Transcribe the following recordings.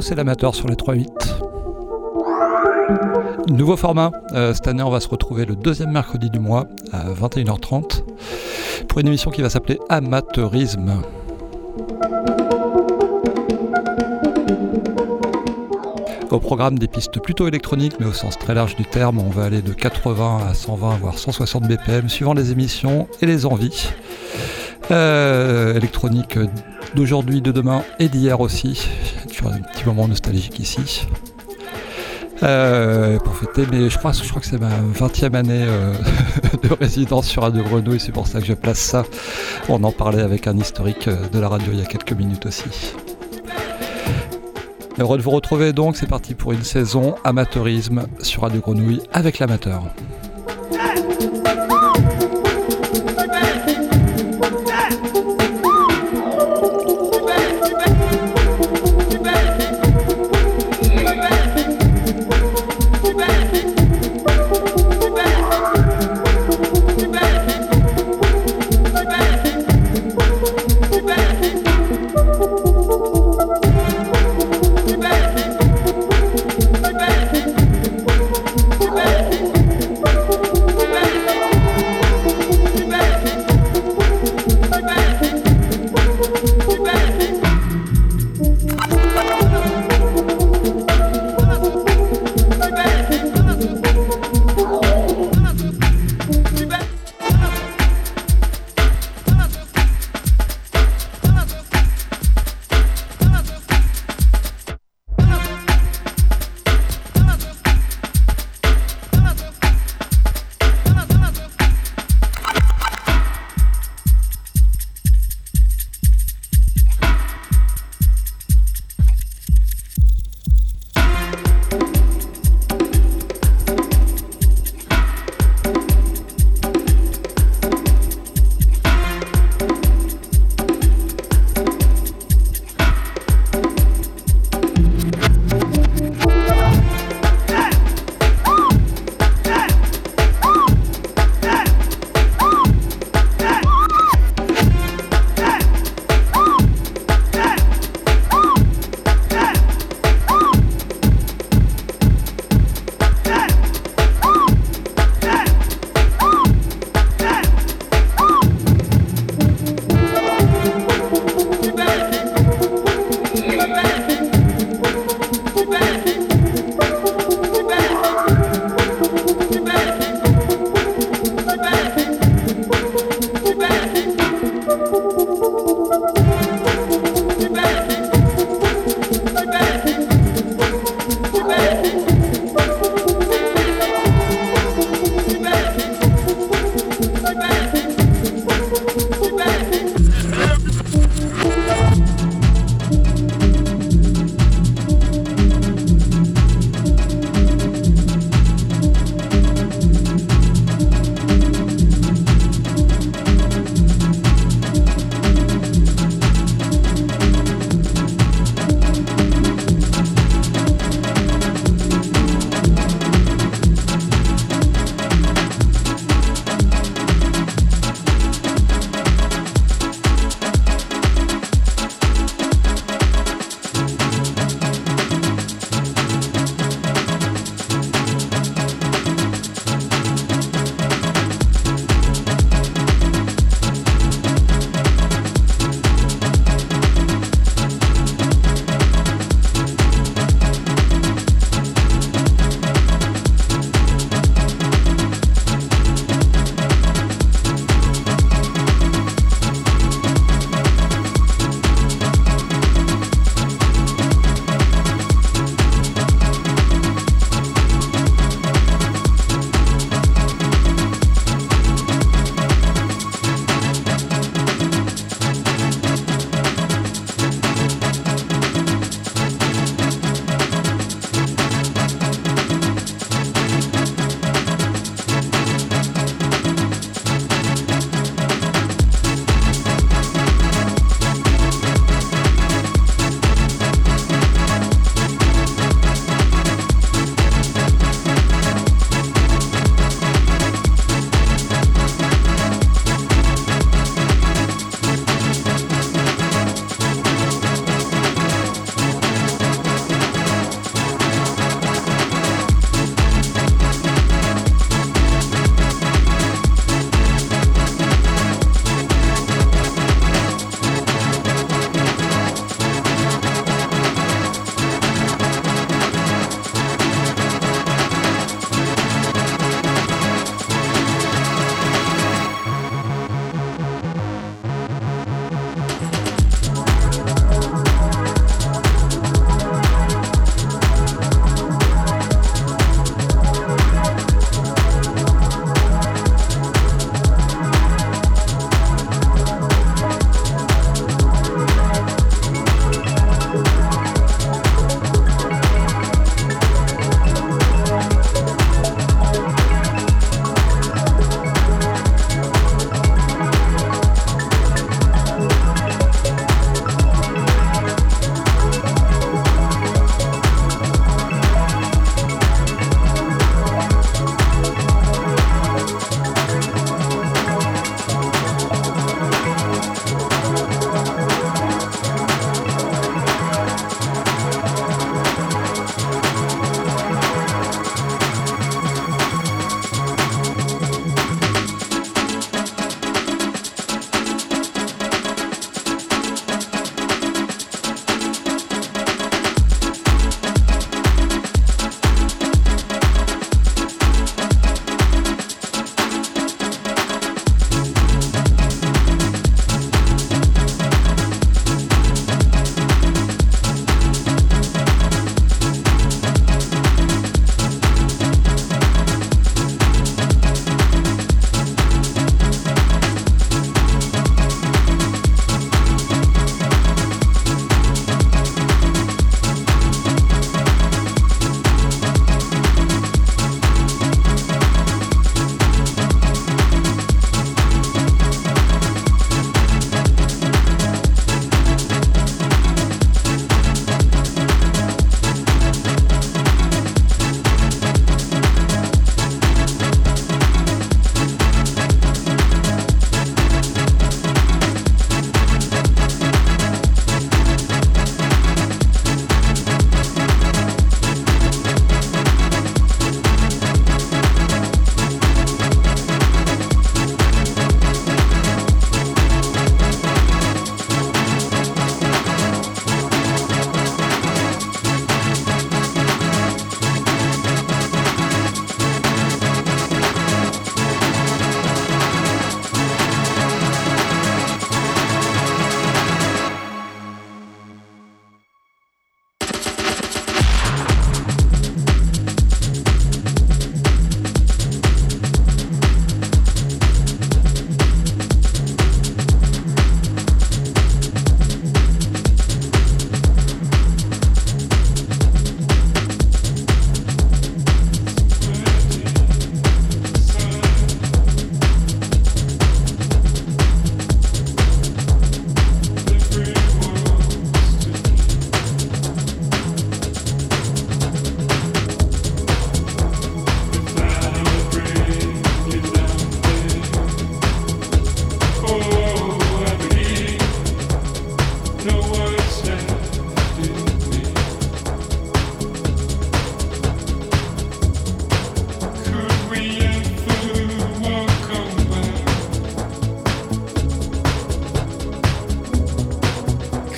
C'est l'amateur sur les 3-8. Nouveau format. Euh, cette année, on va se retrouver le deuxième mercredi du mois à 21h30 pour une émission qui va s'appeler Amateurisme. Au programme des pistes plutôt électroniques, mais au sens très large du terme, on va aller de 80 à 120 voire 160 BPM suivant les émissions et les envies. Euh, électronique d'aujourd'hui, de demain et d'hier aussi. Un petit moment nostalgique ici. Euh, pour fêter, mais je crois, je crois que c'est ma 20e année euh, de résidence sur Radio Grenouille, c'est pour ça que je place ça. On en parlait avec un historique de la radio il y a quelques minutes aussi. Heureux de vous retrouver donc, c'est parti pour une saison amateurisme sur Radio Grenouille avec l'amateur.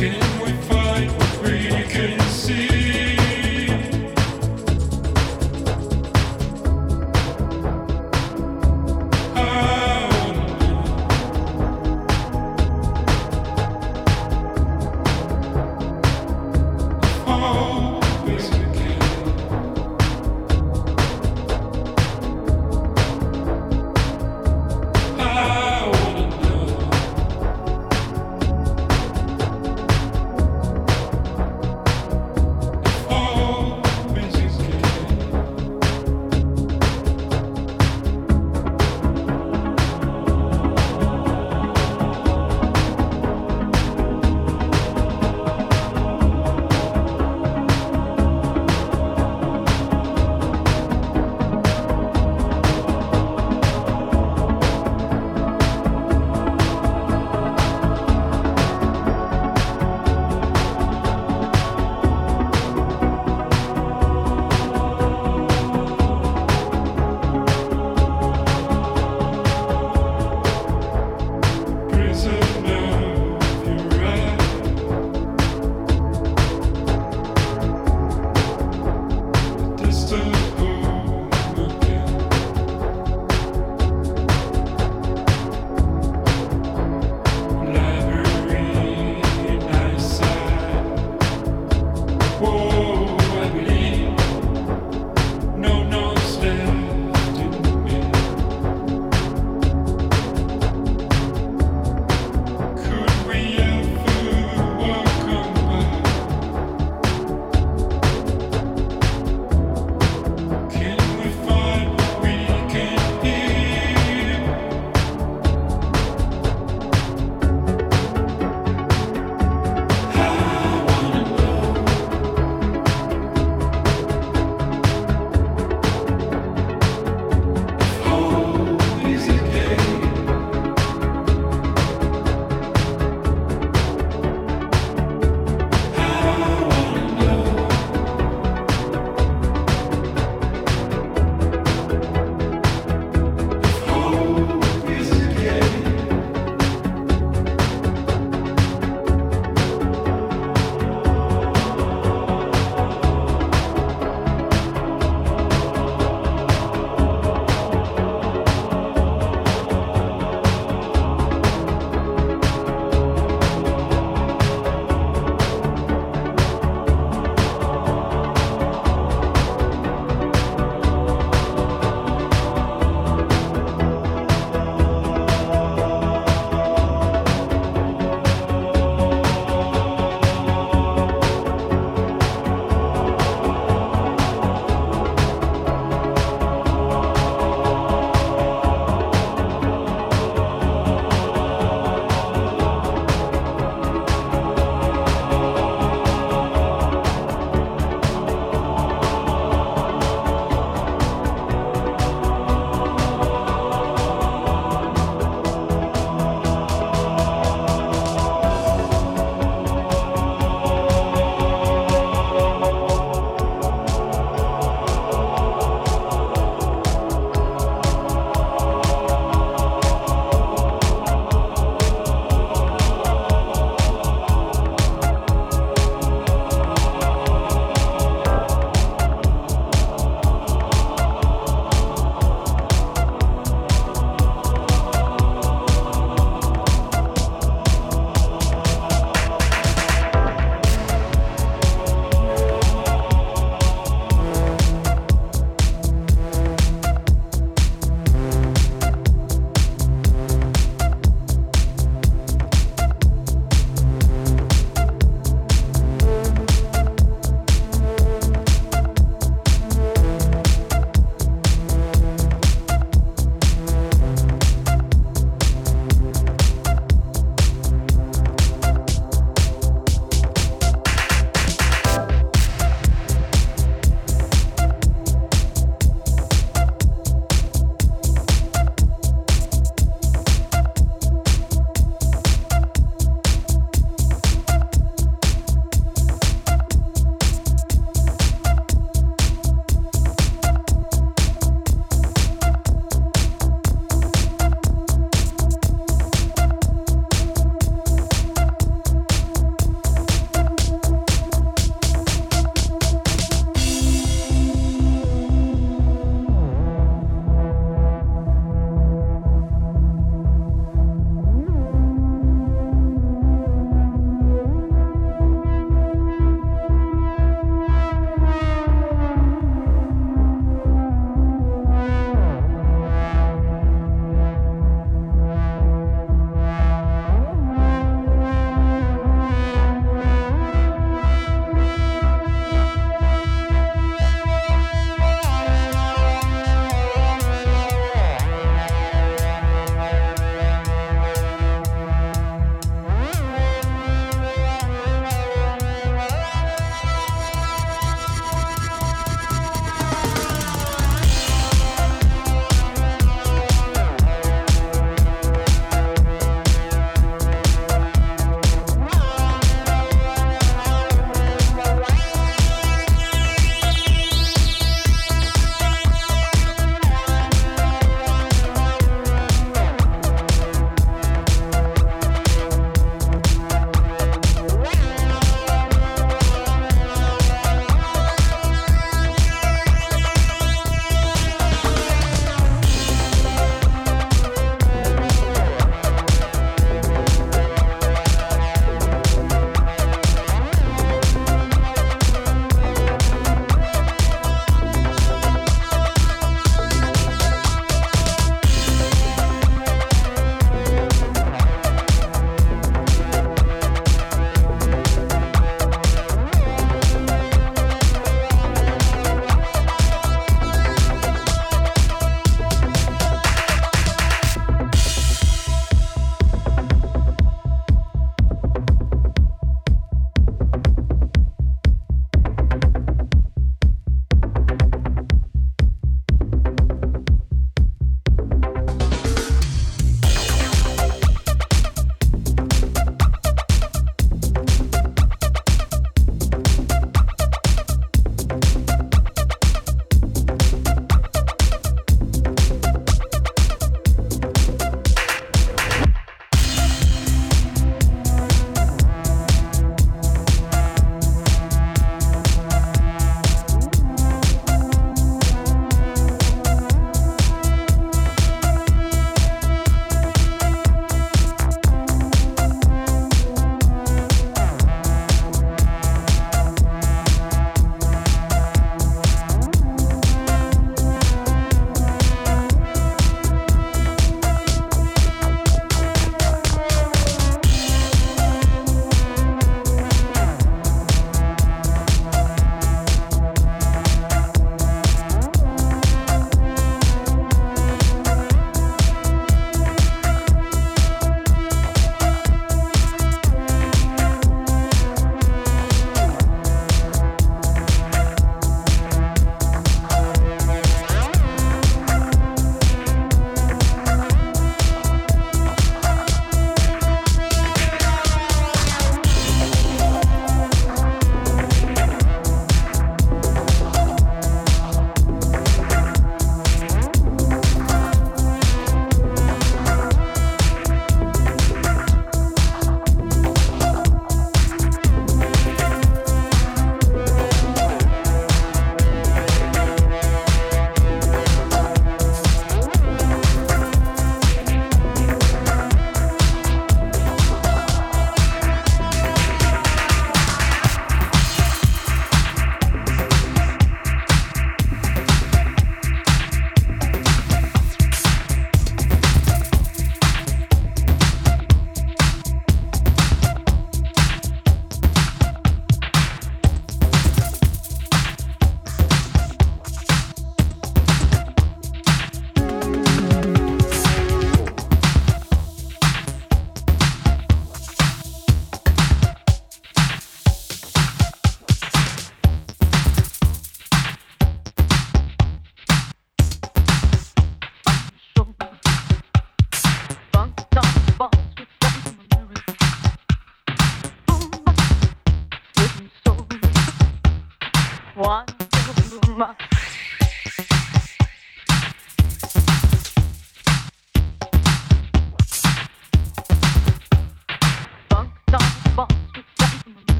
walking.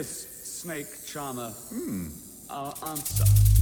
Snake charmer hmm. our answer.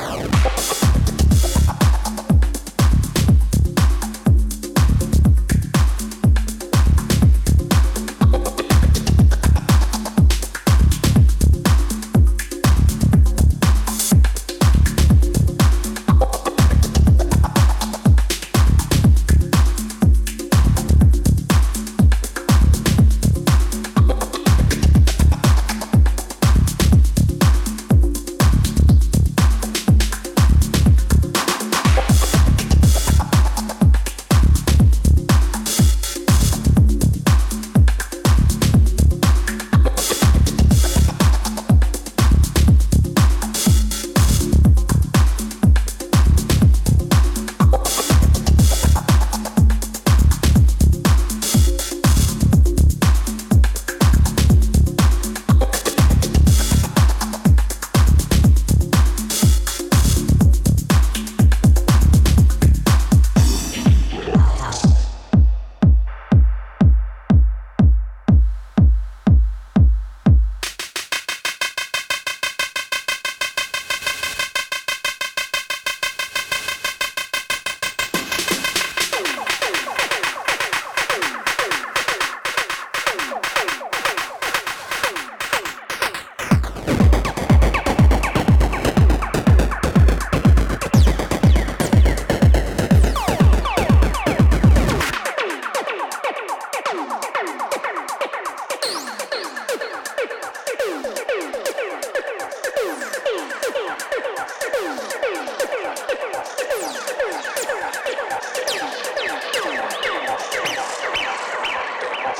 Oh.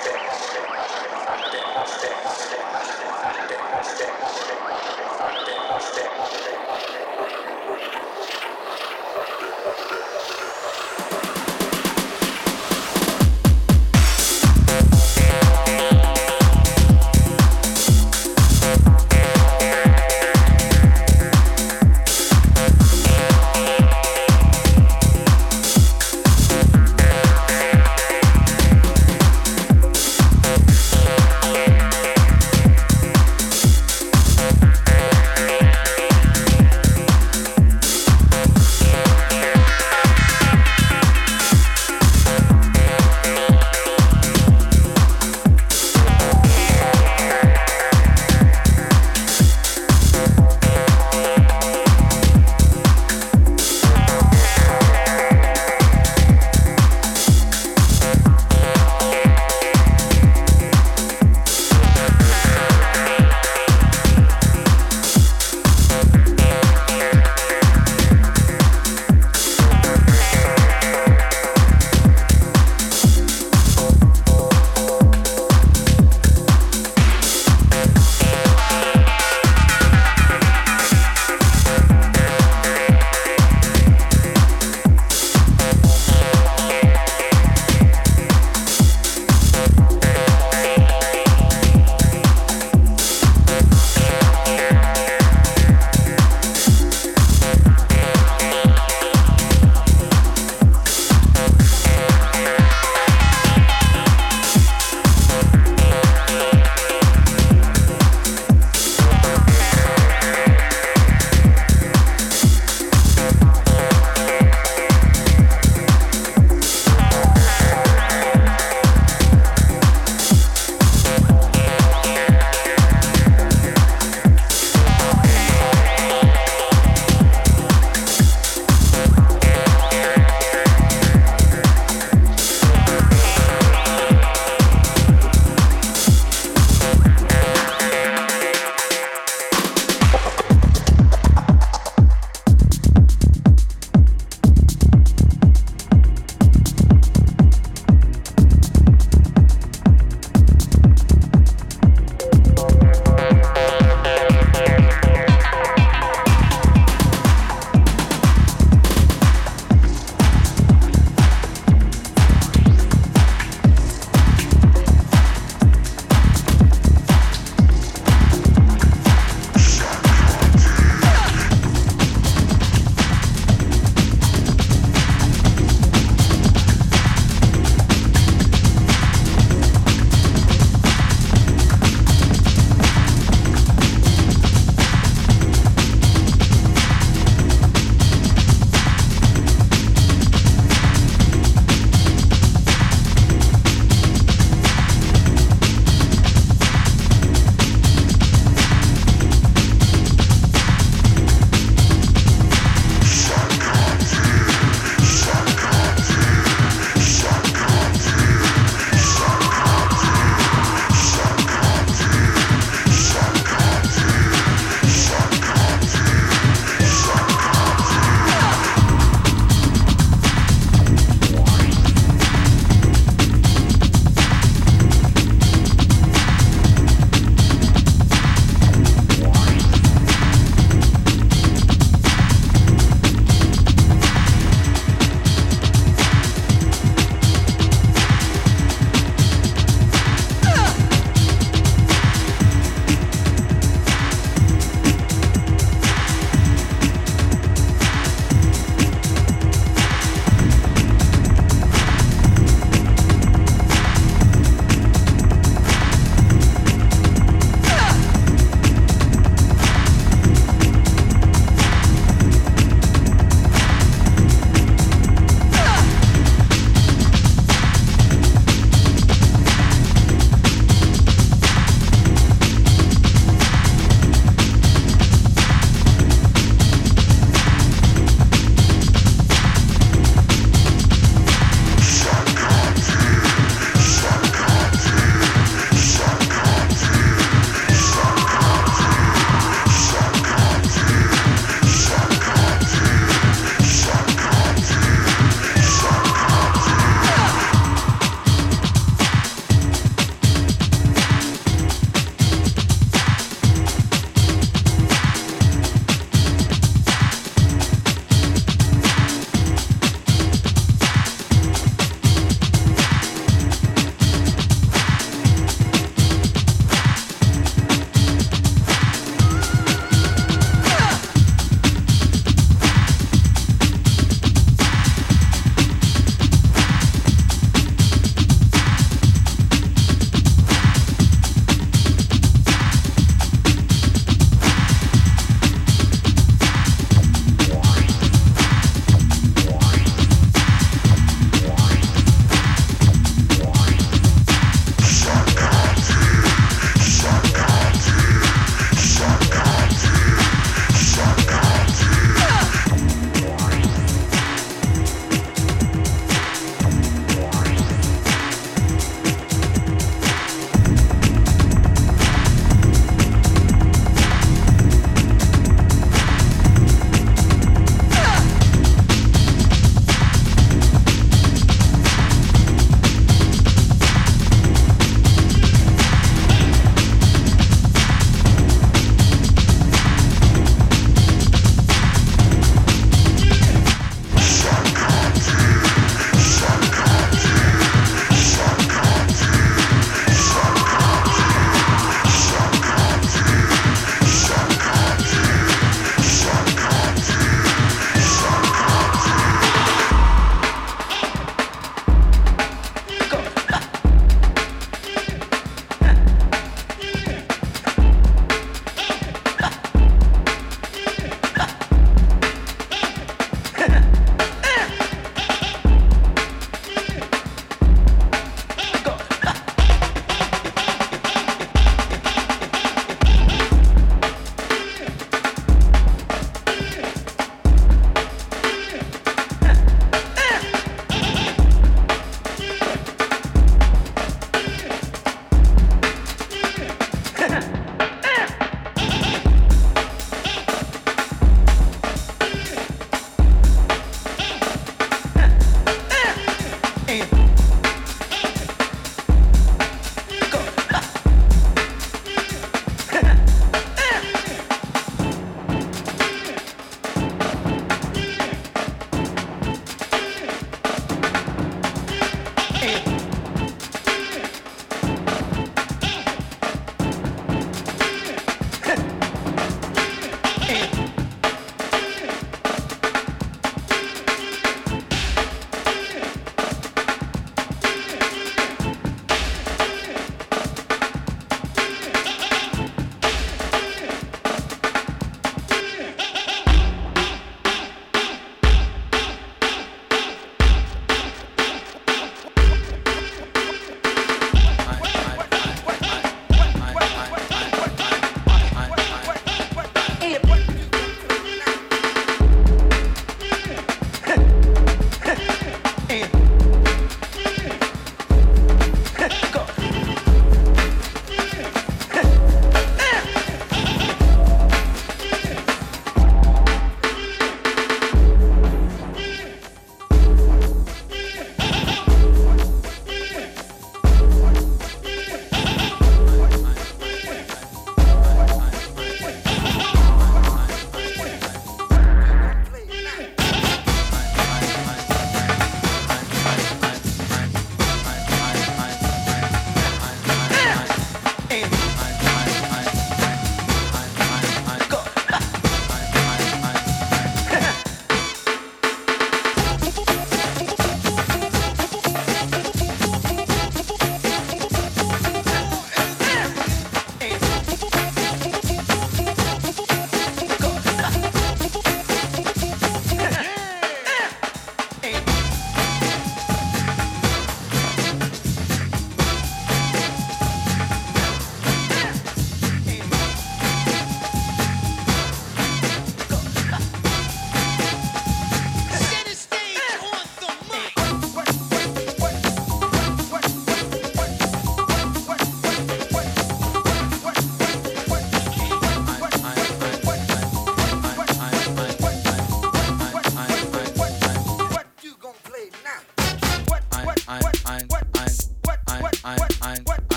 Thank you.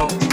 Oh.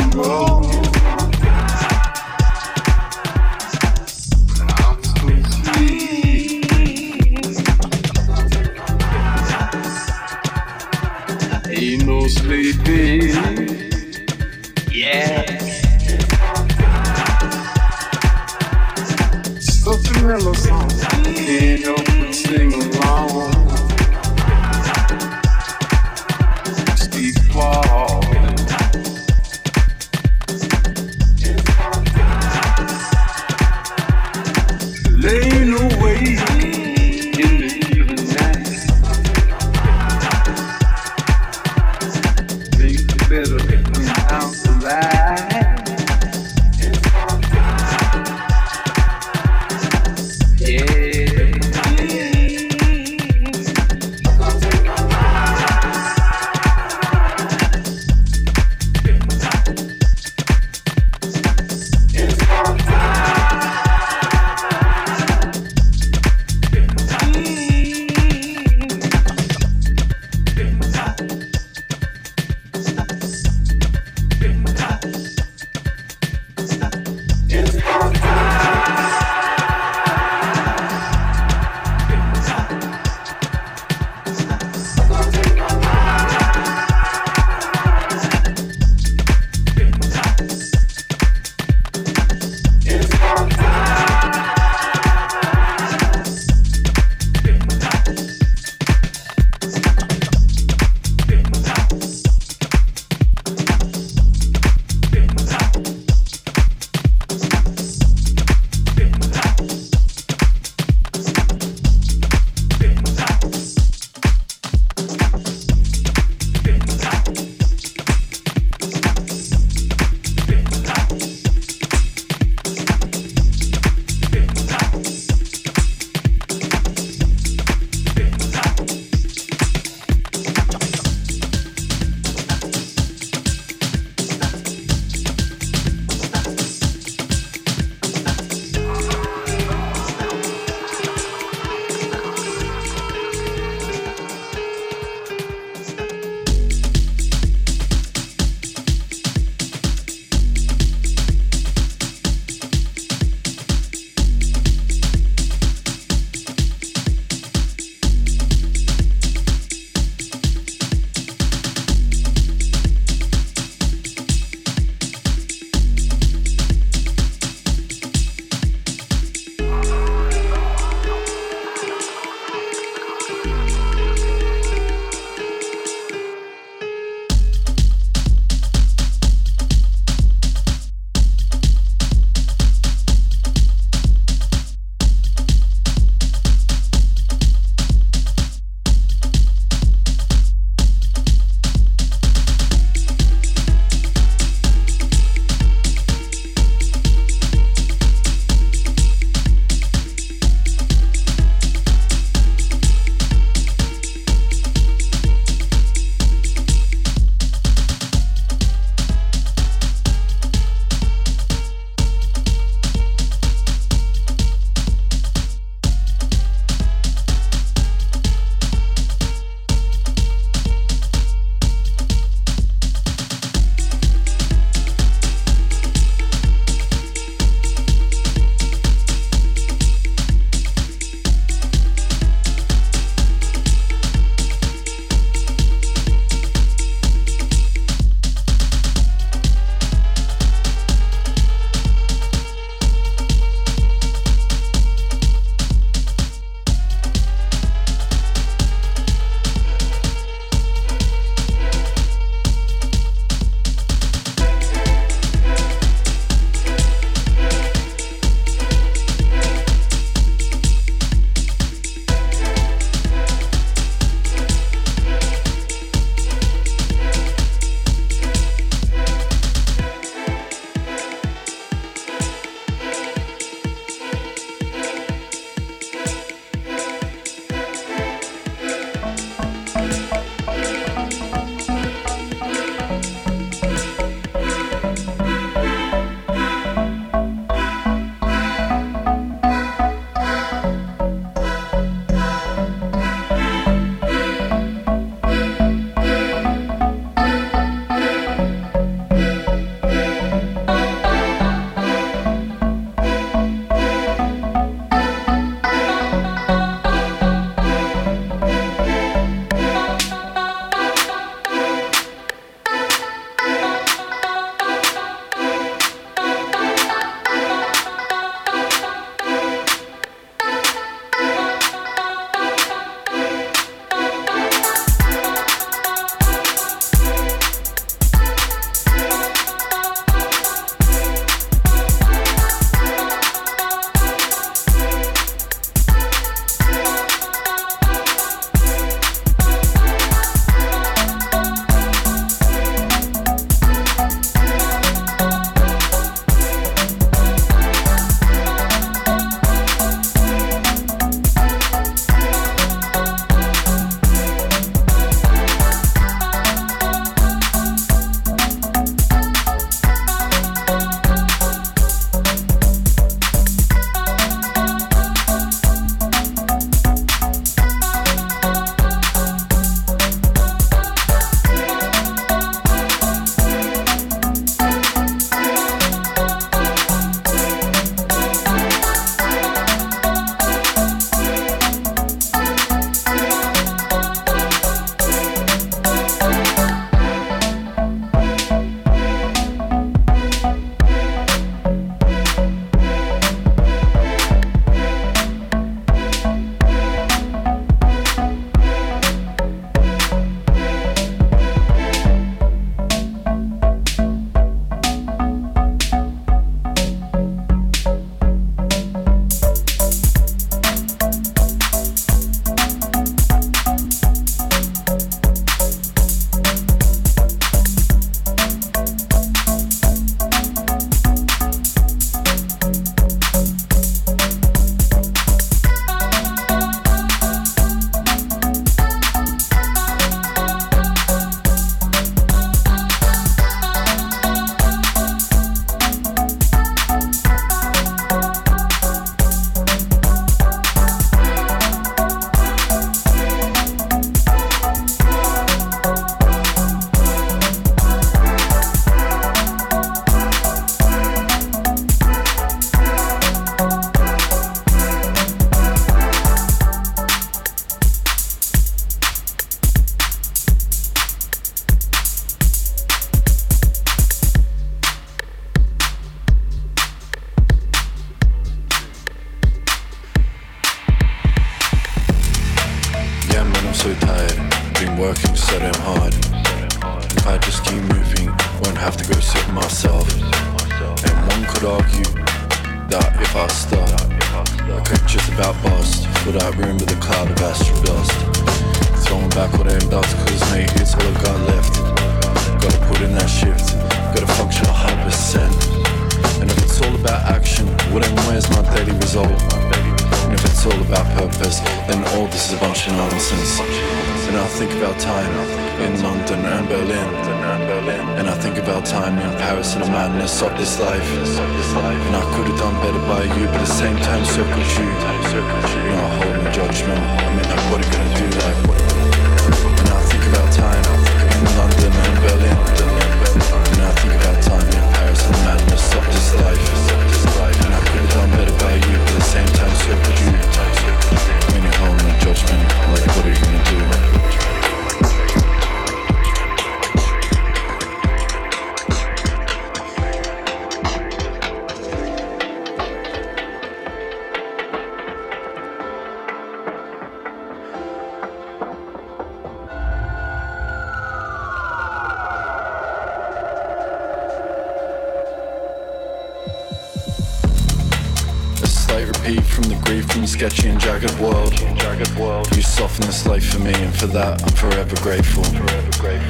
Life for me, and for that I'm forever grateful.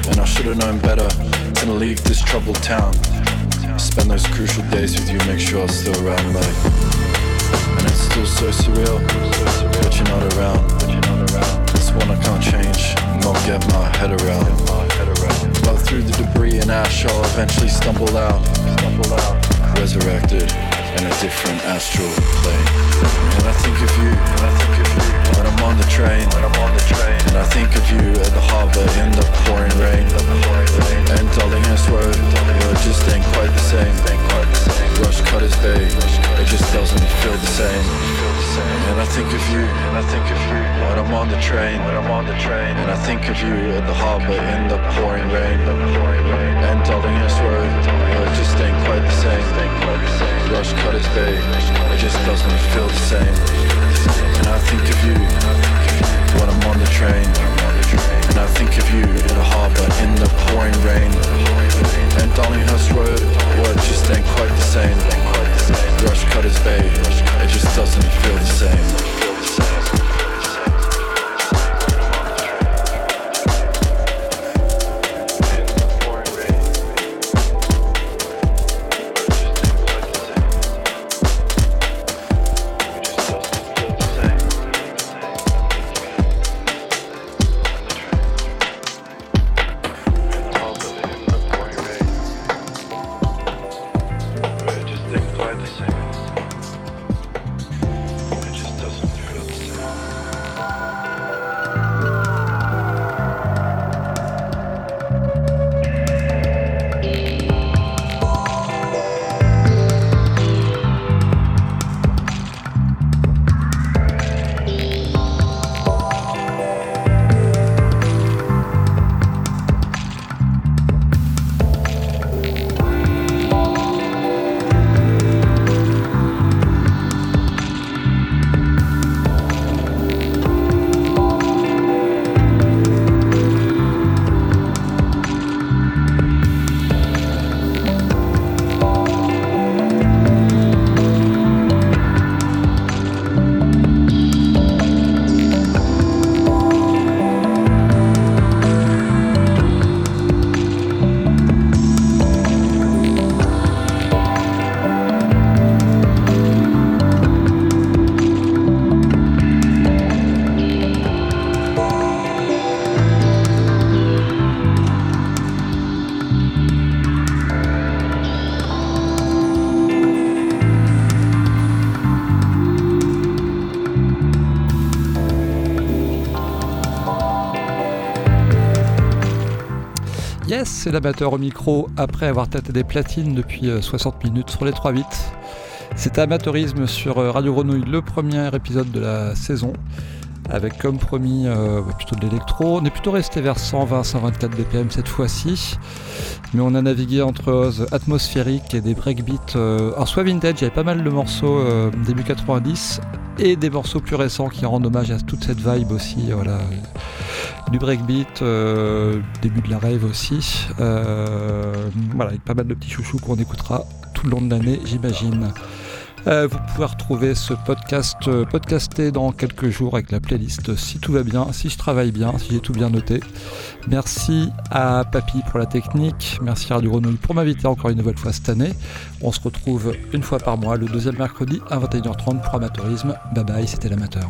And I should have known better than to leave this troubled town. Spend those crucial days with you, make sure I'm still around, like. And it's still so surreal, but you're not around. This one I can't change, not get my head around. But through the debris and ash, I'll eventually stumble out. Resurrected in a different astral plane. And I think of you, and I think of you when I'm on the train, when I'm on the train. And I think of you at the harbor in the pouring rain. And Darlinghurst Road, well, it just ain't quite the same. Rush Cutters Bay, it just doesn't feel the same. And I think of you, and I think of you when I'm on the train, when I'm on the train. And I think of you at the harbor in the pouring rain. And Darlinghurst Road, it just ain't quite the same. Rush Cutters Bay, it just doesn't feel the same. And I think of you when I'm on the train. And I think of you in the harbor in the pouring rain. And Darlinghurst Road, well, it just ain't quite the same. Rush Cutters Bay, it just doesn't feel the same. C'est l'amateur au micro après avoir tâté des platines depuis euh, 60 minutes sur les 3 bits. C'était Amateurisme sur euh, Radio Grenouille, le premier épisode de la saison. avec comme promis euh, plutôt de l'électro. On est plutôt resté vers 120-124 BPM cette fois-ci, mais on a navigué entre Oz atmosphériques et des breakbeats. Euh, alors soit vintage, il y avait pas mal de morceaux euh, début 90 et des morceaux plus récents qui rendent hommage à toute cette vibe aussi. Voilà, du breakbeat, début de la rave aussi. voilà, avec pas mal de petits chouchous qu'on écoutera tout le long de l'année, j'imagine. Euh, vous pouvez retrouver ce podcast euh, podcasté dans quelques jours avec la playlist si tout va bien, si je travaille bien, si j'ai tout bien noté. Merci à Papy pour la technique, merci à Radio Grenouille pour m'inviter encore une nouvelle fois cette année. On se retrouve une fois par mois le deuxième mercredi à 21h30 pour Amateurisme. Bye bye, c'était l'amateur.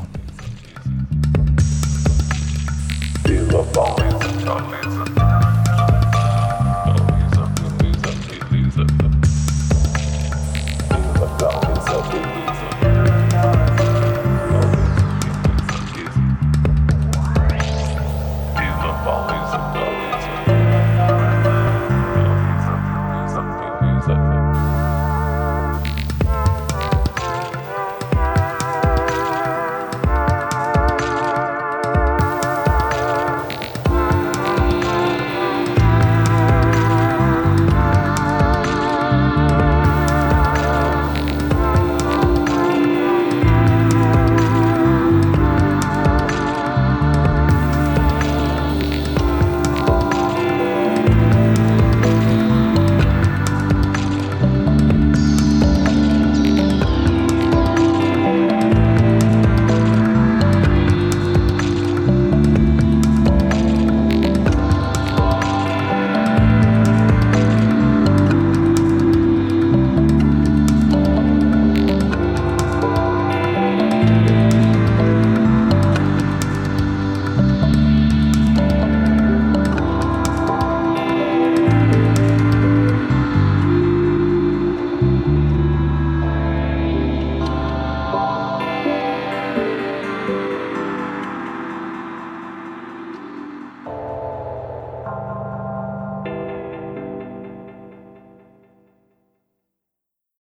Mr. Bones.